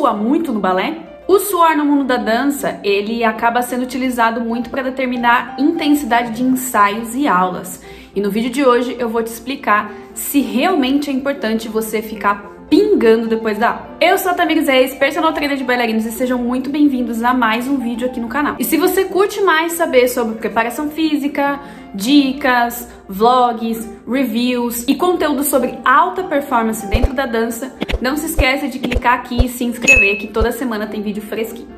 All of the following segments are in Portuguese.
sua muito no balé? O suor no mundo da dança, ele acaba sendo utilizado muito para determinar intensidade de ensaios e aulas. E no vídeo de hoje eu vou te explicar se realmente é importante você ficar pingando depois da aula. Eu sou a Tamires Reis, personal trainer de bailarinos e sejam muito bem-vindos a mais um vídeo aqui no canal. E se você curte mais saber sobre preparação física, dicas, vlogs, reviews e conteúdo sobre alta performance dentro da dança, não se esqueça de clicar aqui e se inscrever que toda semana tem vídeo fresquinho.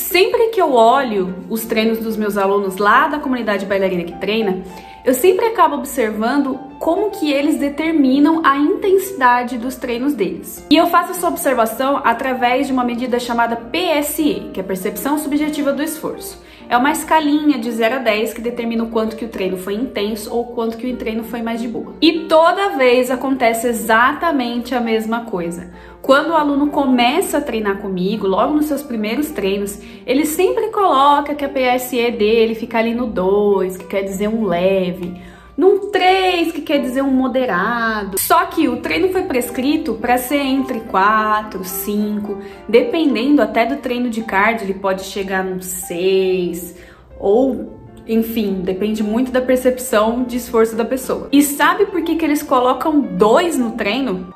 Sempre que eu olho os treinos dos meus alunos lá da comunidade bailarina que treina, eu sempre acabo observando como que eles determinam a intensidade dos treinos deles. E eu faço essa observação através de uma medida chamada PSE, que é Percepção Subjetiva do Esforço. É uma escalinha de 0 a 10 que determina o quanto que o treino foi intenso ou quanto que o treino foi mais de boa. E toda vez acontece exatamente a mesma coisa. Quando o aluno começa a treinar comigo, logo nos seus primeiros treinos, ele sempre coloca que a PSE dele fica ali no 2, que quer dizer um leve, num 3, que quer dizer um moderado. Só que o treino foi prescrito para ser entre 4, 5, dependendo até do treino de cardio, ele pode chegar num 6 ou enfim, depende muito da percepção de esforço da pessoa. E sabe por que, que eles colocam 2 no treino?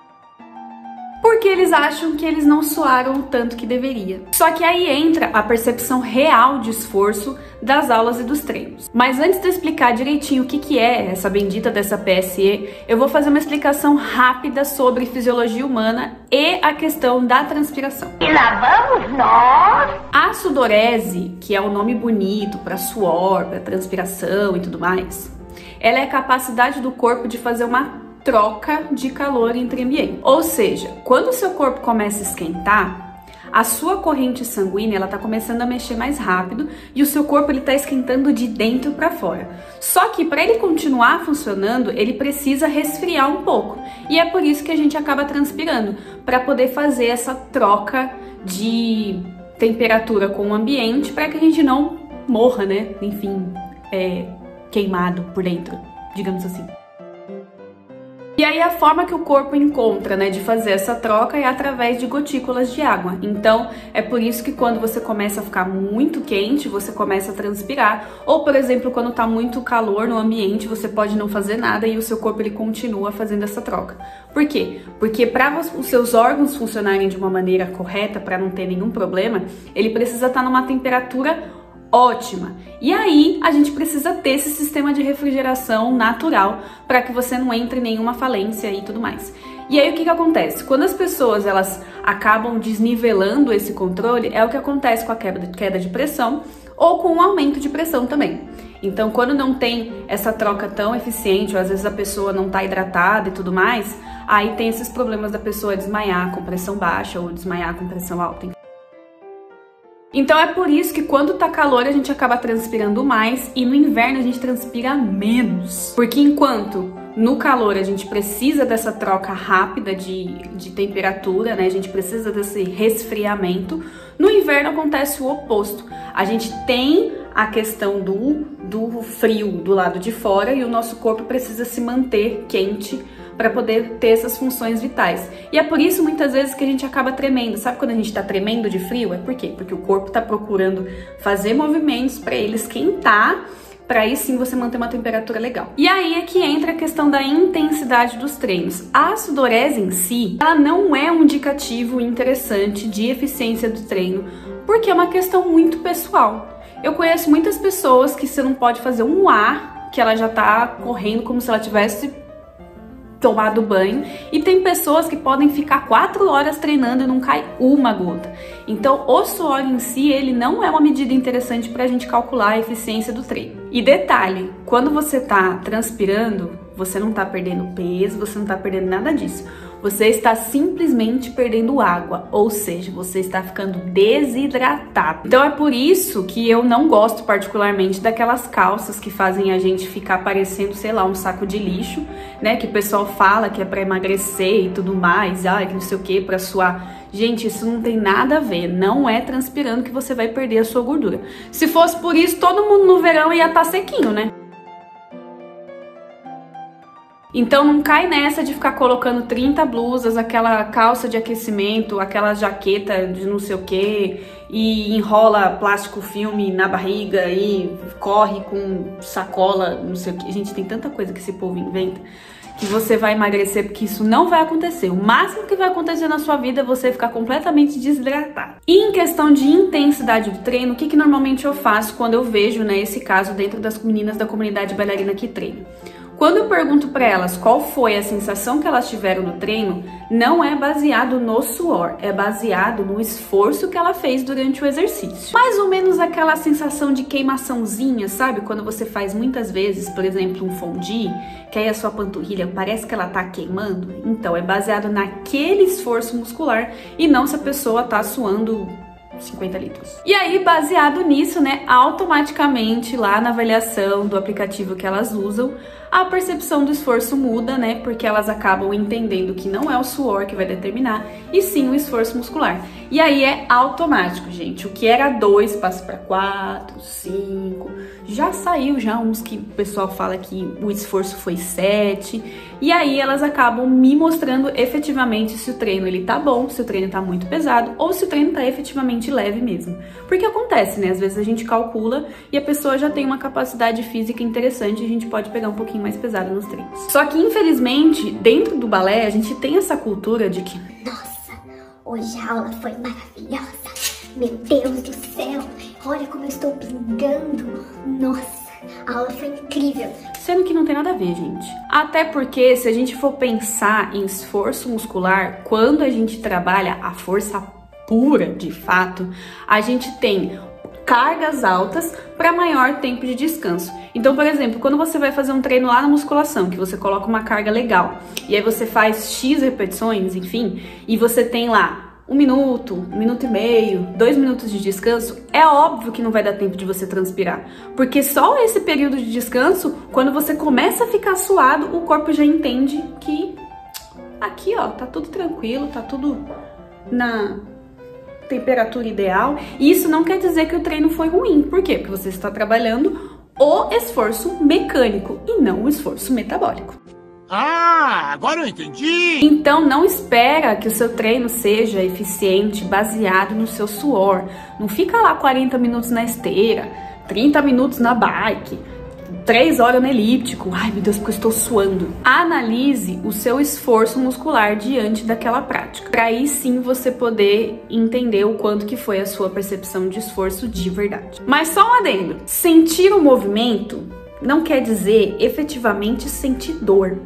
Porque eles acham que eles não suaram o tanto que deveria. Só que aí entra a percepção real de esforço das aulas e dos treinos. Mas antes de eu explicar direitinho o que, que é essa bendita dessa PSE, eu vou fazer uma explicação rápida sobre fisiologia humana e a questão da transpiração. E lá vamos nós! A sudorese, que é o um nome bonito para suor, para transpiração e tudo mais, ela é a capacidade do corpo de fazer uma troca de calor entre ambientes. Ou seja, quando o seu corpo começa a esquentar, a sua corrente sanguínea ela está começando a mexer mais rápido e o seu corpo ele está esquentando de dentro para fora. Só que para ele continuar funcionando, ele precisa resfriar um pouco e é por isso que a gente acaba transpirando para poder fazer essa troca de temperatura com o ambiente para que a gente não morra, né? Enfim, é, queimado por dentro, digamos assim. Aí a forma que o corpo encontra, né, de fazer essa troca é através de gotículas de água. Então, é por isso que quando você começa a ficar muito quente, você começa a transpirar, ou por exemplo, quando tá muito calor no ambiente, você pode não fazer nada e o seu corpo ele continua fazendo essa troca. Por quê? Porque para os seus órgãos funcionarem de uma maneira correta, para não ter nenhum problema, ele precisa estar tá numa temperatura ótima. E aí a gente precisa ter esse sistema de refrigeração natural para que você não entre em nenhuma falência e tudo mais. E aí o que, que acontece? Quando as pessoas elas acabam desnivelando esse controle, é o que acontece com a queda de, pressão ou com o aumento de pressão também. Então, quando não tem essa troca tão eficiente, ou às vezes a pessoa não está hidratada e tudo mais, aí tem esses problemas da pessoa desmaiar com pressão baixa ou desmaiar com pressão alta. Então é por isso que quando tá calor a gente acaba transpirando mais e no inverno a gente transpira menos. Porque enquanto no calor a gente precisa dessa troca rápida de, de temperatura, né? A gente precisa desse resfriamento. No inverno acontece o oposto. A gente tem a questão do, do frio do lado de fora e o nosso corpo precisa se manter quente para poder ter essas funções vitais. E é por isso muitas vezes que a gente acaba tremendo. Sabe quando a gente está tremendo de frio? É por quê? Porque o corpo está procurando fazer movimentos para ele esquentar para aí sim você manter uma temperatura legal. E aí é que entra a questão da intensidade dos treinos. A sudorese em si, ela não é um indicativo interessante de eficiência do treino, porque é uma questão muito pessoal. Eu conheço muitas pessoas que você não pode fazer um ar que ela já tá correndo como se ela tivesse tomado banho e tem pessoas que podem ficar quatro horas treinando e não cai uma gota. Então, o suor em si, ele não é uma medida interessante para a gente calcular a eficiência do treino. E detalhe, quando você está transpirando, você não está perdendo peso, você não está perdendo nada disso você está simplesmente perdendo água, ou seja, você está ficando desidratado. Então é por isso que eu não gosto particularmente daquelas calças que fazem a gente ficar parecendo, sei lá, um saco de lixo, né? Que o pessoal fala que é para emagrecer e tudo mais, ai, que não sei o que, para suar. Gente, isso não tem nada a ver. Não é transpirando que você vai perder a sua gordura. Se fosse por isso, todo mundo no verão ia estar tá sequinho, né? Então não cai nessa de ficar colocando 30 blusas, aquela calça de aquecimento, aquela jaqueta de não sei o que e enrola plástico filme na barriga e corre com sacola, não sei o que. Gente, tem tanta coisa que esse povo inventa que você vai emagrecer, porque isso não vai acontecer. O máximo que vai acontecer na sua vida é você ficar completamente desidratado. E em questão de intensidade do treino, o que, que normalmente eu faço quando eu vejo né, esse caso dentro das meninas da comunidade bailarina que treino? Quando eu pergunto para elas qual foi a sensação que elas tiveram no treino, não é baseado no suor, é baseado no esforço que ela fez durante o exercício. Mais ou menos aquela sensação de queimaçãozinha, sabe? Quando você faz muitas vezes, por exemplo, um fondue, que aí a sua panturrilha parece que ela tá queimando. Então, é baseado naquele esforço muscular e não se a pessoa tá suando 50 litros. E aí, baseado nisso, né, automaticamente lá na avaliação do aplicativo que elas usam, a percepção do esforço muda, né? Porque elas acabam entendendo que não é o suor que vai determinar, e sim o esforço muscular. E aí é automático, gente. O que era 2 passa para 4, 5. Já saiu já uns que o pessoal fala que o esforço foi 7. E aí elas acabam me mostrando efetivamente se o treino ele tá bom, se o treino tá muito pesado ou se o treino tá efetivamente leve mesmo. Porque acontece, né? Às vezes a gente calcula e a pessoa já tem uma capacidade física interessante a gente pode pegar um pouquinho mais pesado nos treinos. Só que infelizmente, dentro do balé, a gente tem essa cultura de que nossa, Hoje a aula foi maravilhosa. Meu Deus do céu, olha como eu estou pingando. Nossa, a aula foi incrível. Sendo que não tem nada a ver, gente. Até porque se a gente for pensar em esforço muscular, quando a gente trabalha a força pura, de fato, a gente tem cargas altas para maior tempo de descanso. Então, por exemplo, quando você vai fazer um treino lá na musculação, que você coloca uma carga legal, e aí você faz X repetições, enfim, e você tem lá um minuto, um minuto e meio, dois minutos de descanso, é óbvio que não vai dar tempo de você transpirar. Porque só esse período de descanso, quando você começa a ficar suado, o corpo já entende que aqui, ó, tá tudo tranquilo, tá tudo na temperatura ideal. E isso não quer dizer que o treino foi ruim. Por quê? Porque você está trabalhando o esforço mecânico e não o esforço metabólico. Ah, agora eu entendi! Então não espera que o seu treino seja eficiente baseado no seu suor. Não fica lá 40 minutos na esteira, 30 minutos na bike três horas no elíptico. Ai, meu Deus, porque eu estou suando. Analise o seu esforço muscular diante daquela prática. Para aí sim você poder entender o quanto que foi a sua percepção de esforço de verdade. Mas só um adendo. Sentir o movimento não quer dizer efetivamente sentir dor.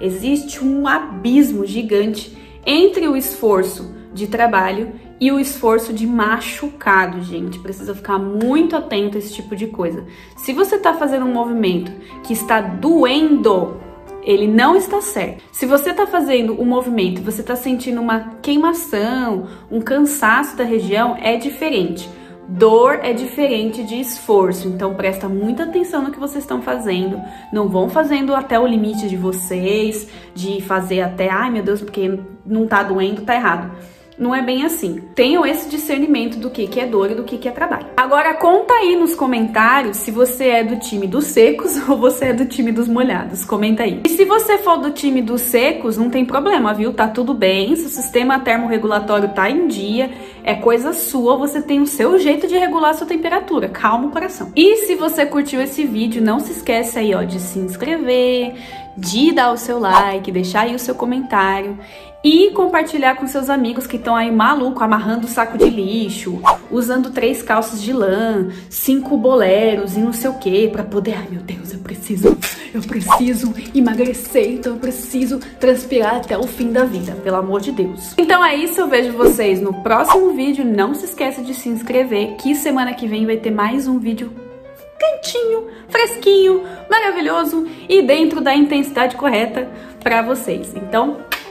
Existe um abismo gigante entre o esforço de trabalho e o esforço de machucado, gente. Precisa ficar muito atento a esse tipo de coisa. Se você tá fazendo um movimento que está doendo, ele não está certo. Se você está fazendo um movimento e você está sentindo uma queimação, um cansaço da região, é diferente. Dor é diferente de esforço, então presta muita atenção no que vocês estão fazendo. Não vão fazendo até o limite de vocês, de fazer até, ai meu Deus, porque não tá doendo, tá errado não é bem assim. Tenham esse discernimento do que, que é dor e do que, que é trabalho. Agora conta aí nos comentários se você é do time dos secos ou você é do time dos molhados. Comenta aí. E se você for do time dos secos, não tem problema, viu? Tá tudo bem. Se o sistema termorregulatório tá em dia, é coisa sua, você tem o seu jeito de regular a sua temperatura. Calma o coração. E se você curtiu esse vídeo, não se esquece aí, ó, de se inscrever, de dar o seu like, deixar aí o seu comentário e compartilhar com seus amigos que estão aí maluco, amarrando saco de lixo, usando três calças de lã, cinco boleros e não sei o que para poder, ai meu Deus, eu preciso, eu preciso emagrecer, então eu preciso transpirar até o fim da vida, pelo amor de Deus. Então é isso, eu vejo vocês no próximo vídeo. Não se esqueça de se inscrever, que semana que vem vai ter mais um vídeo quentinho, fresquinho, maravilhoso e dentro da intensidade correta para vocês. Então,